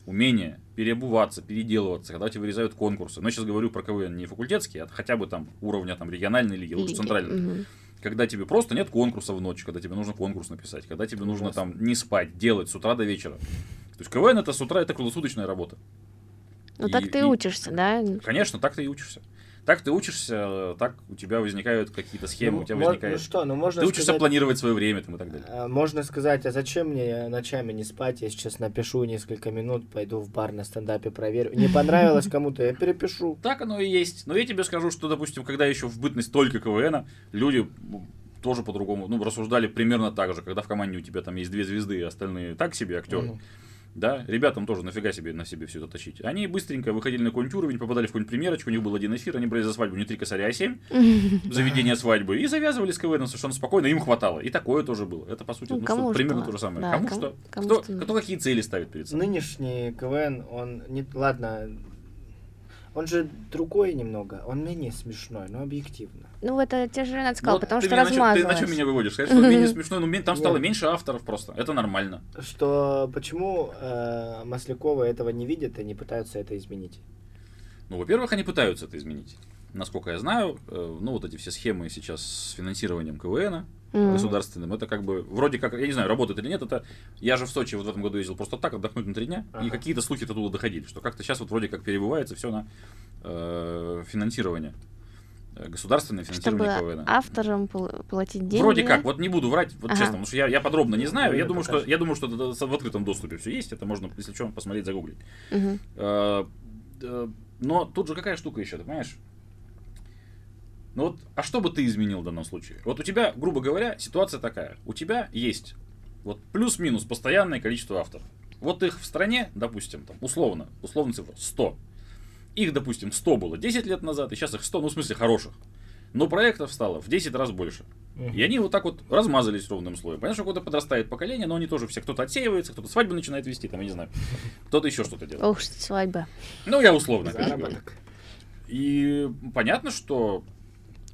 умение переобуваться, переделываться, когда тебе вырезают конкурсы. Но я сейчас говорю про КВН не факультетский, а хотя бы там уровня там региональной лиги, лучше Лиги, центральной. мгм. Когда тебе просто нет конкурса в ночь, когда тебе нужно конкурс написать, когда тебе нужно там не спать, делать с утра до вечера. То есть КВН это с утра, это круглосуточная работа. Ну И- так ты и- учишься, да? Конечно, так ты и учишься. Так ты учишься, так у тебя возникают какие-то схемы, Ну, у тебя мо- возникает... Ну что, ну можно Ты учишься сказать, планировать свое время там и так далее. а, Можно сказать, а зачем мне ночами не спать? Я сейчас напишу несколько минут, пойду в бар на стендапе проверю. Не понравилось [laughs] кому-то, я перепишу. Так оно и есть. Но я тебе скажу, что, допустим, когда еще в бытность только КВН, люди ну, тоже по-другому, ну, рассуждали примерно так же, когда в команде у тебя там есть две звезды, и остальные так себе актеры. Мгм. Да, ребятам тоже нафига себе на себе все это тащить. Они быстренько выходили на какой-нибудь уровень, попадали в какую-нибудь примерочку, у них был один эфир, они брали за свадьбу не три косаря, а семь, [laughs] заведение свадьбы, и завязывали с КВН совершенно спокойно, им хватало. И такое тоже было. Это, по сути, Ну, ну, что, примерно то же самое. Да, кому, кому- что, кому кто, что кто какие цели ставит перед собой. Нынешний КВН, он не... Ладно, он же другой немного, он менее смешной, но объективно. Ну, это те же Ренат сказал, Вот потому ты что чё- Ты на размазалось. чем меня выводишь? Сказать, что он менее смешной, но там стало Нет. меньше авторов просто. Это нормально. Что почему э, Масляковы этого не видят и не пытаются это изменить? Ну, во-первых, они пытаются это изменить. Насколько я знаю, э, ну, вот эти все схемы сейчас с финансированием КВН Мгм. государственным, это как бы, вроде как, я не знаю, работает или нет, это, я же в Сочи вот в этом году ездил просто так, отдохнуть на три дня, и Ага. какие-то слухи оттуда доходили, что как-то сейчас вот вроде как перебывается все на э, финансирование, э, государственное Чтобы финансирование КВН. авторам пл- платить деньги. Вроде как, вот не буду врать, вот Ага. честно, потому что я, я подробно не знаю. Я думаю, что, я думаю, что в открытом доступе все есть. Это можно, если что, посмотреть, загуглить. Э, Но тут же какая штука еще, ты понимаешь? Ну вот, а что бы ты изменил в данном случае? Вот у тебя, грубо говоря, ситуация такая. У тебя есть вот плюс-минус постоянное количество авторов. Вот их в стране, допустим, там, условно, условно цифра, 100. Их, допустим, 100 было 10 лет назад, и сейчас их 100, ну, в смысле, хороших. Но проектов стало в 10 раз больше. И они вот так вот размазались ровным слоем. Понятно, что какое-то подрастает поколение, но они тоже все, кто-то отсеивается, кто-то свадьбы начинает вести, там, я не знаю. Кто-то еще что-то делает. Ох, что свадьба. Ну, я условно. Заработок. И понятно, что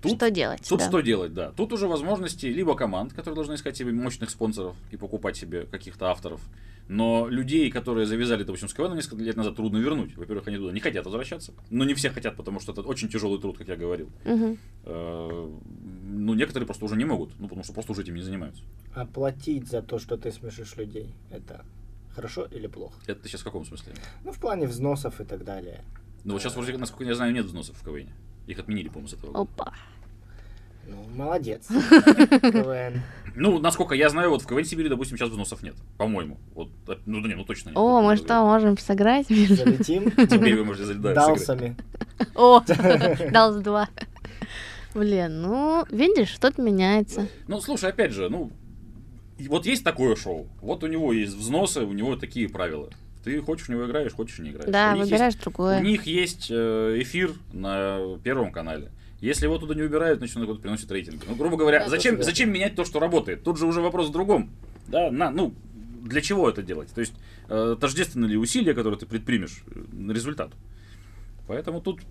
тут, Что делать? тут да. что делать, да. Тут уже возможности либо команд, которые должны искать себе мощных спонсоров и покупать себе каких-то авторов. Но людей, которые завязали, допустим, с КВН несколько лет назад, трудно вернуть. Во-первых, они туда не хотят возвращаться. Но не все хотят, потому что это очень тяжелый труд, как я говорил. Э, Ну, некоторые просто уже не могут, ну, потому что просто уже этим не занимаются. А платить за то, что ты смешишь людей, это хорошо или плохо? Это ты сейчас в каком смысле? Ну, в плане взносов и так далее. Ну, вот сейчас, вроде, насколько я знаю, нет взносов в КВН. Их отменили, по-моему, с этого года. Опа. Ну, молодец. [laughs] КВН. Ну, насколько я знаю, вот в КВН Сибири, допустим, сейчас взносов нет. По-моему. Вот, э, ну, да не, ну точно нет. О, мы что, можем сыграть? Залетим. Теперь вы можете залетать. Далсами. [laughs] О, [laughs] дал с два. Блин, ну, видишь, что-то меняется. Ну, слушай, опять же, ну, вот есть такое шоу. Вот у него есть взносы, у него такие правила. Ты хочешь в него играешь, хочешь не играешь. Да, у, выбираешь есть, другое. у них есть э, эфир на Первом канале. Если его туда не убирают, значит, он вот приносит рейтинг. Ну, грубо говоря, Да, зачем, да. зачем менять то, что работает? Тут же уже вопрос в другом. Да, на, ну, для чего это делать? То есть, э, тождественны ли усилия, которые ты предпримешь э, на результат? Поэтому тут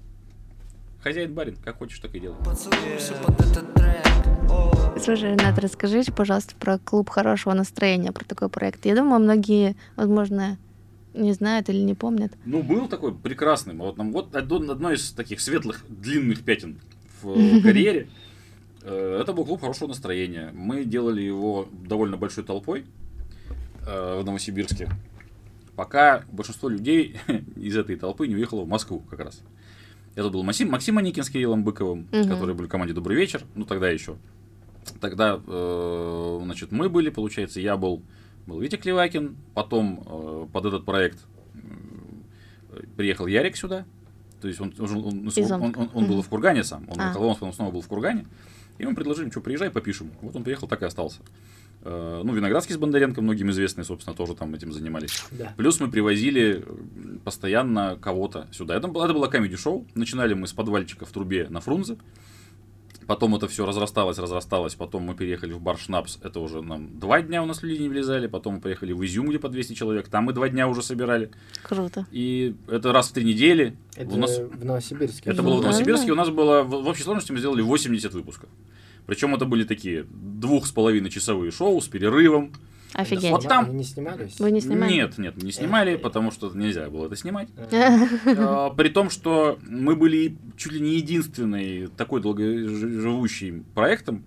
хозяин барин, как хочешь, так и делай. Поцелуемся под этот трек. О. Слушай, Ренат, расскажи, пожалуйста, про клуб хорошего настроения, про такой проект. Я думаю, многие, возможно, не знают или не помнят. Ну, был такой прекрасный. Вот, нам, вот одно, из таких светлых, длинных пятен в [laughs] карьере. Э, Это был клуб хорошего настроения. Мы делали его довольно большой толпой э, в Новосибирске. Пока большинство людей [laughs] из этой толпы не уехало в Москву как раз. Это был Максим, Максим Аникин с Кириллом Быковым, Мгм. которые были в команде «Добрый вечер». Ну, тогда еще. Тогда, э, значит, мы были, получается, я был, был Витя Клевакин, потом э, под этот проект э, приехал Ярик сюда, то есть он, он, он- он- Омска. он- он был в Кургане сам, он А. уехал в Омск, потом снова был в Кургане, и мы предложили, что приезжай, попишем. Вот он приехал, так и остался. Э, Ну, Виноградский с Бондаренко, многим известные, собственно, тоже там этим занимались. Да. Плюс мы привозили постоянно кого-то сюда. Это, было- это было комедий-шоу. Начинали мы с подвальчика в трубе на Фрунзе. Потом это все разрасталось, разрасталось. Потом мы переехали в бар Шнапс. Это уже нам два дня у нас люди не влезали. Потом мы поехали в Изюм, где по 200 человек. Там мы два дня уже собирали. Круто. И это раз в три недели. Это у нас... в Новосибирске. Это было в Новосибирске. да. У нас было в в общей сложности мы сделали 80 выпусков. Причем это были такие двух с половиной часовые шоу с перерывом. Офигеть. Вот там- Они не снимались? Вы не снимали? Нет, нет, не снимали, Эх. потому что нельзя было это снимать. А, [laughs] А, При том, что мы были чуть ли не единственный такой долгоживущий проектом,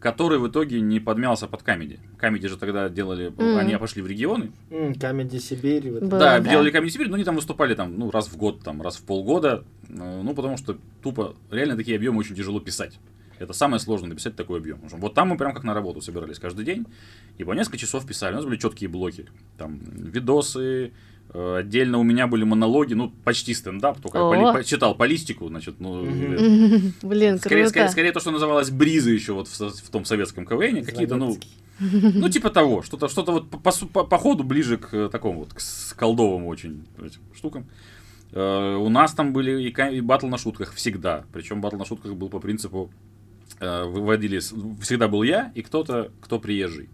который в итоге не подмялся под Comedy. Comedy же тогда делали, Мгм. они пошли в регионы. Comedy Сибирь. вот Было, да, да. делали Comedy Сибирь, но они там выступали там, ну, раз в год, там, раз в полгода. Э, Ну, потому что тупо, реально такие объемы очень тяжело писать. Это самое сложное, написать такой объем. Вот там мы прям как на работу собирались каждый день, и по несколько часов писали. У нас были четкие блоки. Там видосы, э, отдельно у меня были монологи, ну, почти стендап, только я О. поли- по- читал по листику, значит, ну, э, [laughs] Блин, скорее, круто. скорее, скорее то, что называлось репризы еще вот в, в том советском КВН, какие-то, ну, ну, типа того, что-то что вот по, по, по- ходу ближе к э, такому вот, к с- колдовым очень этим штукам. Э, у нас там были и, и батл на шутках всегда. Причем батл на шутках был по принципу выводили, с- всегда был я и кто-то, кто приезжий.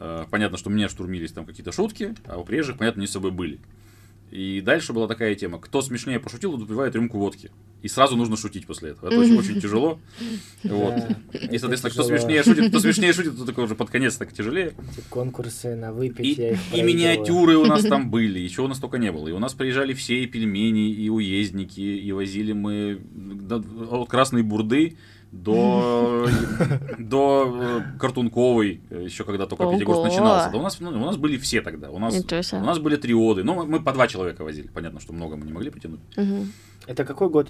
Э, понятно, что мне штурмились там какие-то шутки, а у приезжих, понятно, не с собой были. И дальше была такая тема. Кто смешнее пошутил, тот выпивает рюмку водки. И сразу нужно шутить после этого. Это очень, очень тяжело. [laughs] Вот. Да, И, соответственно, кто смешнее шутит, кто смешнее шутит, то такой уже под конец так тяжелее. Эти конкурсы на выпить, И, и миниатюры у нас там [laughs] были, и чего у нас только не было. И у нас приезжали все, и пельмени, и уездники, и возили мы до- от Красной Бурды до, [laughs] до э, Картунковой, э, еще когда только Ого. Пятигорск начинался. Да у нас, ну, у нас были все тогда. У нас, у нас были триоды. Ну, мы, мы по два человека возили. Понятно, что много мы не могли потянуть. Мгм. Это какой год?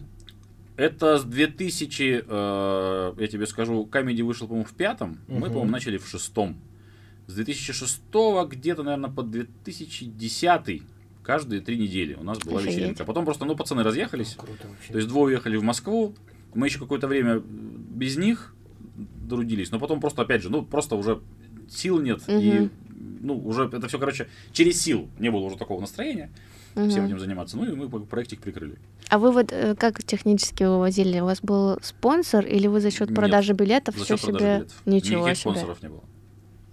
Это с 2000, э, я тебе скажу, Камеди вышел, по-моему, в пятом, мы, Мгм. по-моему, начали в шестом. С 2006 где-то, наверное, по 2010 каждые три недели у нас была Офигеть. вечеринка. Потом просто, ну, пацаны разъехались, Круто вообще. то есть двое уехали в Москву, мы еще какое-то время без них трудились, но потом просто, опять же, ну, просто уже сил нет, и, Мгм. ну, уже это все, короче, через сил не было уже такого настроения всем Мгм. этим заниматься, ну, и мы проектик прикрыли. А вы вот э, как технически вывозили? У вас был спонсор или вы за счет продажи билетов За все продажи себе? билетов. Ничего Никаких себе. спонсоров не было.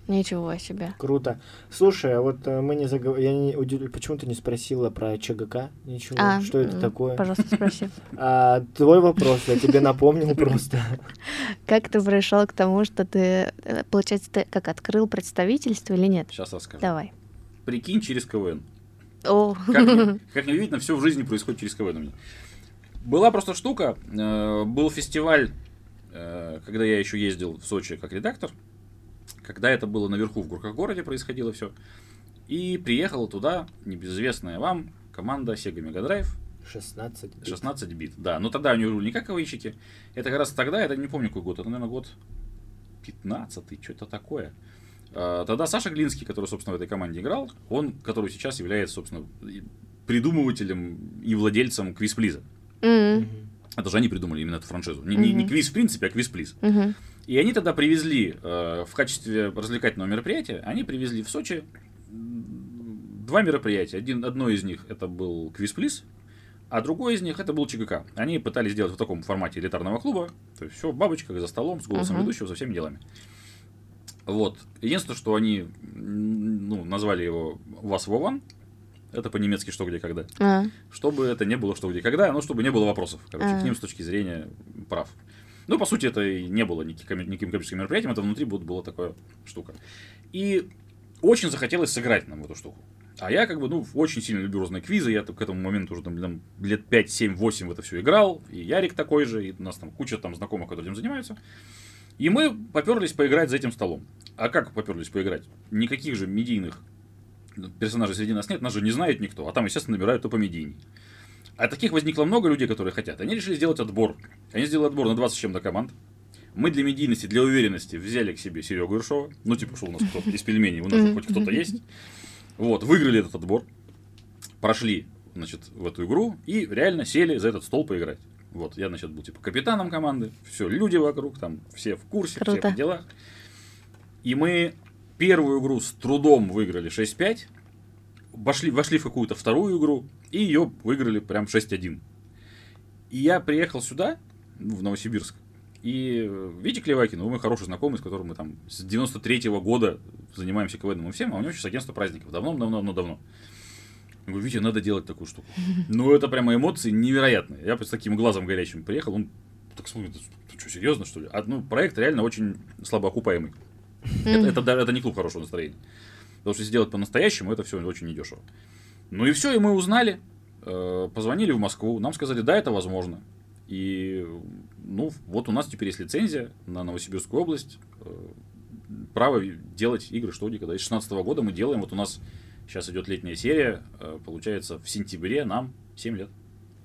Ничего себе. Круто. Слушай, а вот э, мы не заговорили, я не удивлен, почему ты не спросила про ЧГК? Ничего. А, что это такое? Пожалуйста, спроси. [laughs] А, твой вопрос, я тебе напомнил просто. [laughs] Как ты пришел к тому, что ты, э, получается, ты как открыл представительство или нет? Сейчас расскажу. Давай. Прикинь через КВН. О, Как, не [laughs] видно, все в жизни происходит через КВН у меня. Была просто штука, э, был фестиваль, когда я еще ездил в Сочи как редактор, когда это было наверху в Городе происходило все. И приехала туда небезызвестная вам команда Sega Mega Drive 16. бит. 16 бит. Да, но тогда они были не как КВНщики. Это как раз тогда, это не помню какой год, это, наверное, год 15 что-то такое. А, Тогда Саша Глинский, который, собственно, в этой команде играл, он, который сейчас является, собственно, придумывателем и владельцем квизплиза. Мгм. Это же они придумали именно эту франшизу. Не, не- не Мгм. квиз в принципе, а квизплиз. мгм. И они тогда привезли э, в качестве развлекательного мероприятия, они привезли в Сочи два мероприятия. Один, одно из них это был квизплиз, а другой из них это был ЧГК. Они пытались сделать в таком формате элитарного клуба. То есть все в бабочках, за столом, с голосом Мгм. ведущего, со всеми делами. Вот. Единственное, что они ну, назвали его «Вас Вован», это по-немецки «Что, где, когда» А, чтобы это не было что где когда, но чтобы не было вопросов, короче, А. к ним с точки зрения прав. Ну, по сути, это и не было никаким, никаким коммерческим мероприятием, это внутри вот была такая штука. И очень захотелось сыграть нам в эту штуку. А я как бы, ну, очень сильно люблю разные квизы, я к этому моменту уже там, лет 5, 7, 8 в это все играл, и Ярик такой же, и у нас там куча там знакомых, которые этим занимаются. И мы поперлись поиграть за этим столом. А как поперлись поиграть? Никаких же медийных персонажей среди нас нет, нас же не знает никто, а там, естественно, набирают то помедийней. А таких возникло много людей, которые хотят. Они решили сделать отбор. Они сделали отбор на 20 с чем-то команд. Мы для медийности, для уверенности взяли к себе Серегу Ершова. Ну, типа, что у нас кто-то из пельменей, у нас хоть кто-то есть. Вот, выиграли этот отбор. Прошли, значит, в эту игру и реально сели за этот стол поиграть. Вот, я, значит, был типа капитаном команды, все, люди вокруг, там, все в курсе, все Круто. в делах. И мы первую игру с трудом выиграли 6-5, вошли, вошли в какую-то вторую игру, и ее выиграли прям 6-1. И я приехал сюда, в Новосибирск, и э, Витя Клевакин, мой хороший знакомый, с которым мы там с 93-го года занимаемся КВНом и всем, а у него сейчас агентство праздников, давно-давно-давно. Я говорю, Витя, надо делать такую штуку. [laughs] Ну, это прямо эмоции невероятные. Я с таким глазом горячим приехал, он так смотрит, ты что, серьезно, что ли? А, ну, проект реально очень слабоокупаемый. Это, это, да- это не клуб хорошего настроения. Потому что сделать по-настоящему, это все очень недешево. Ну и все, и мы узнали, э, позвонили в Москву, нам сказали, да, это возможно. И, ну, вот у нас теперь есть лицензия на Новосибирскую область, э, право делать игры, что никогда. С 16 года мы делаем, вот у нас сейчас идет летняя серия, э, получается, в сентябре нам 7 лет.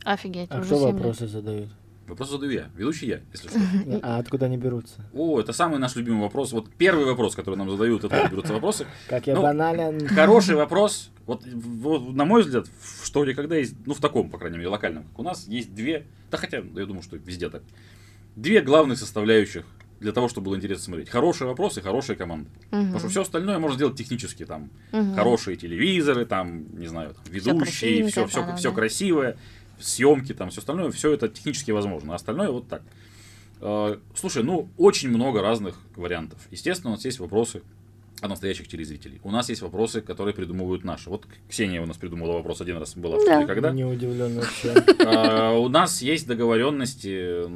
Офигеть, А уже кто семь лет. вопросы задают? Вопрос задаю я, ведущий я, если что. А откуда они берутся? О, это самый наш любимый вопрос. Вот первый вопрос, который нам задают, это берутся вопросы. Как я Ну, банален. Хороший вопрос. Вот, вот, на мой взгляд, в- что ли, когда есть, ну, в таком, по крайней мере, локальном, как у нас, есть две, да хотя, я думаю, что везде так, две главных составляющих для того, чтобы было интересно смотреть. Хороший вопрос и хорошая команда. Потому что все остальное можно сделать технически, там, Мгм. хорошие телевизоры, там, не знаю, там, ведущие, все, все, да, все да. Съемки, там, все остальное, все это технически возможно. А остальное вот так. Э, Слушай, ну, очень много разных вариантов. Естественно, у нас есть вопросы от настоящих телезрителей. У нас есть вопросы, которые придумывают наши. Вот Ксения у нас придумала вопрос один раз была в Да. «Что, когда. Не удивлен вообще. А, У нас есть договоренности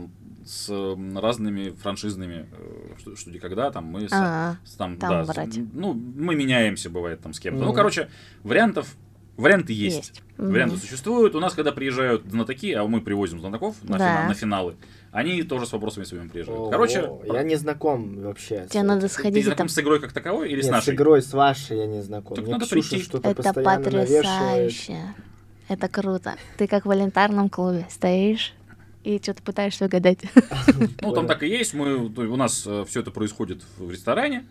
с разными франшизными э, что- что когда там мы с- А, с- там, там да, с- брать. ну мы меняемся бывает там с кем-то. Ну Мгм. короче вариантов варианты есть. Есть. Варианты существуют. У нас, когда приезжают знатоки, а мы привозим знатоков на, Да. фина- на финалы, они тоже с вопросами своими приезжают. О, Короче, я не знаком вообще. с Тебе этим. надо ты сходить и знаком там. с игрой как таковой или с Нет, с нашей? игрой с вашей я не знаком. Так Мне надо Ксюша прийти. что-то Это постоянно навешивает. потрясающе. Это круто. Ты как в элементарном клубе стоишь и что-то пытаешься угадать. [laughs] Ну, там так и есть. Мы, у нас все это происходит в ресторане.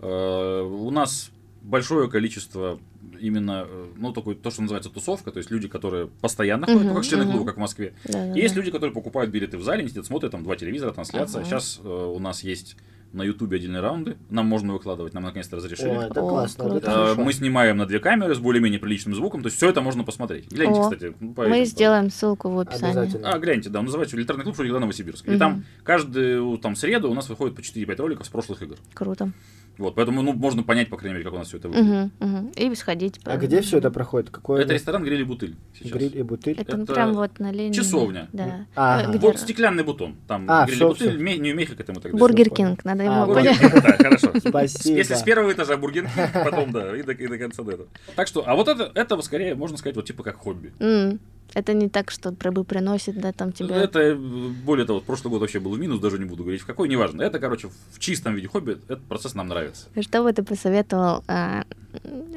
Э, У нас большое количество именно, э, ну, такой, то, что называется тусовка, то есть люди, которые постоянно ходят, Мгм, как члены мгм. клуба, как в Москве. Да-да-да. Есть люди, которые покупают билеты в зале, они сидят, смотрят, там два телевизора, трансляция. Ага. Сейчас у нас есть на Ютубе отдельные раунды, нам можно выкладывать, нам наконец-то разрешили. О, это О, классно. круто. это Э. Мы снимаем на две камеры с более-менее приличным звуком, то есть все это можно посмотреть. Гляньте, О, кстати. ну, по Мы этим, сделаем ссылку в описании. А, гляньте, да, называется «Элитарный клуб Что? Где? Когда? Новосибирск». И Мгм. там каждую там, среду у нас выходит по 4-5 роликов с прошлых игр. Круто. Вот, поэтому, ну, можно понять, по крайней мере, как у нас все это выглядит. Мгм, мгм. И сходить. А где все это проходит? Какой Это ресторан «Гриль и бутыль» сейчас. Гриль и бутыль? Это, ну, это прям вот на линии. часовня. Да. Ага. Э, где- Вот стеклянный бутон. Там А, «Гриль и бутыль», всё. Ме- не Мехико там и так далее. Burger. King, надо А, ему Бургер понять. Кинг, да, хорошо. [laughs] Спасибо. Если с первого этажа Burger King, потом, да, и до, и до конца до этого. Так что, а вот это, это скорее, можно сказать, вот типа как хобби. М, Это не так, что пробы приносит, да, там тебе... Это, э, более того, прошлый год вообще был в минус, даже не буду говорить в какой, неважно. Это, короче, в чистом виде хобби, этот процесс нам нравится. Что бы ты посоветовал а,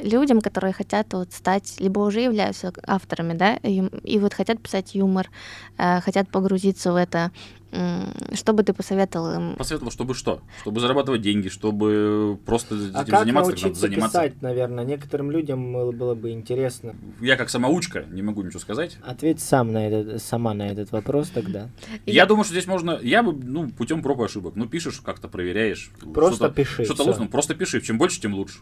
людям, которые хотят вот стать, либо уже являются авторами, да, и, и вот хотят писать юмор, а, хотят погрузиться в это, что бы ты посоветовал им? Посоветовал, чтобы что? Чтобы зарабатывать деньги, чтобы просто этим А как заниматься, так надо заниматься. писать, наверное? Некоторым людям было было бы интересно. Я как самоучка не могу ничего сказать. Ответь сам на этот, сама на этот вопрос тогда. Я, думаю, что здесь можно, я бы, ну, путем проб и ошибок. Ну, пишешь, как-то проверяешь. Просто что-то- пиши, Что-то лучше, просто пиши. Чем больше, тем лучше.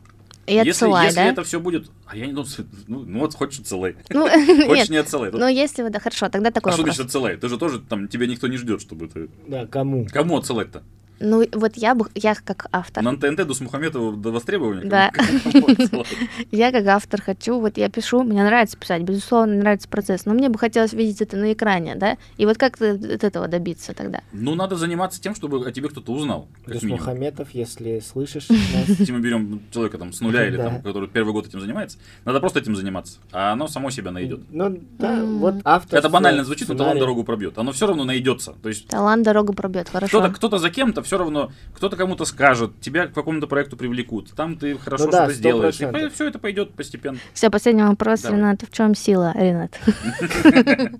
И если отсылай, если да? это все будет, а я не думаю, [laughs] ну, ну вот хочешь отсылай. [laughs] Ну, [laughs] Хочешь нет, не отсылай. ну если вы, да, хорошо, тогда такой А что вопрос. значит отсылай? Ты же тоже, там, тебя никто не ждет, чтобы ты... Да, кому? Кому отсылать-то? Ну, вот я бы, я как автор, На ТНТ до Смухаметова до востребования? Да. [laughs] Я как автор хочу, вот я пишу, мне нравится писать, безусловно, нравится процесс, но мне бы хотелось видеть это на экране, да, и вот как от этого добиться тогда? Ну, надо заниматься тем, чтобы о тебе кто-то узнал. Мухаметов, если слышишь. [laughs] Если мы берем человека там с нуля или там, который первый год этим занимается, надо просто этим заниматься, а оно само себя найдет. Ну, да, вот автор. Это банально звучит, но талант дорогу пробьет. Оно все равно найдется. То есть Талант дорогу пробьет, хорошо. кто-то, кто-то за кем-то все равно, кто-то кому-то скажет, тебя к какому-то проекту привлекут, там ты хорошо Ну да, что-то сделаешь, и 100%. все это пойдет постепенно. Все, последний вопрос, Давай. Ренат, в чем сила, Ренат? [laughs]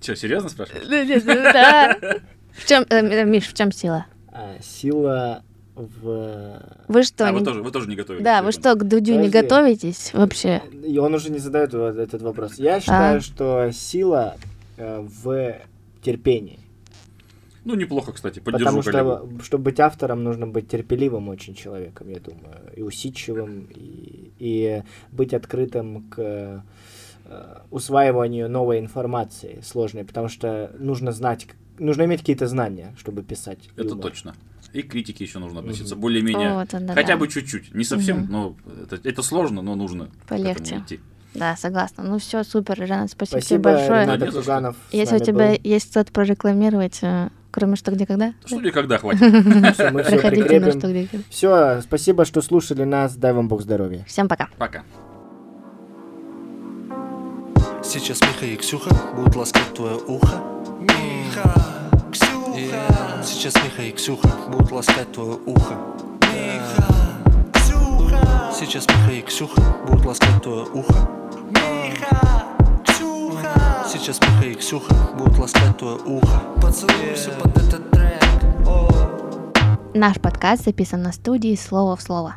Че, серьезно спрашиваешь? Да. В чем, Миш, в чем сила? А, Сила в... Вы что, А, вы не- тоже, вы тоже не готовились. да, вы что, к Дудю не Подожди. готовитесь вообще? И он уже не задает этот вопрос. Я считаю, А. что сила э, в терпении. Ну, неплохо, кстати, поддержу Потому коллегу. что, чтобы быть автором, нужно быть терпеливым очень человеком, я думаю, и усидчивым, и, и быть открытым к э, усваиванию новой информации сложной, потому что нужно знать, нужно иметь какие-то знания, чтобы писать. Это юмор. точно. И к критике еще нужно относиться Мгм. более-менее, Вот, да, хотя да. бы чуть-чуть. Не совсем, Мгм. но это, это сложно, но нужно к этому Полегче. идти. Да, согласна. Ну все, супер, Ренат, спасибо, тебе Спасибо, большое. Ренат Если у тебя был. есть что-то прорекламировать, э, Кроме что, где, когда? Что где когда [laughs] хватит. Всё, мы все Приходите на прикрепим. что, где, когда. Все, спасибо, что слушали нас. Дай вам Бог здоровья. Всем пока. Пока. Сейчас Миха и Ксюха будут ласкать твое ухо. Миха, Ксюха. Сейчас Миха и Ксюха будут ласкать твое ухо. Миха, Ксюха. Сейчас Миха и Ксюха будут ласкать твое ухо. Сейчас Миха и Ксюха будут ласкать твое ухо. Поцелуйся под этот трек. О. Наш подкаст записан на студии «Слово в слово».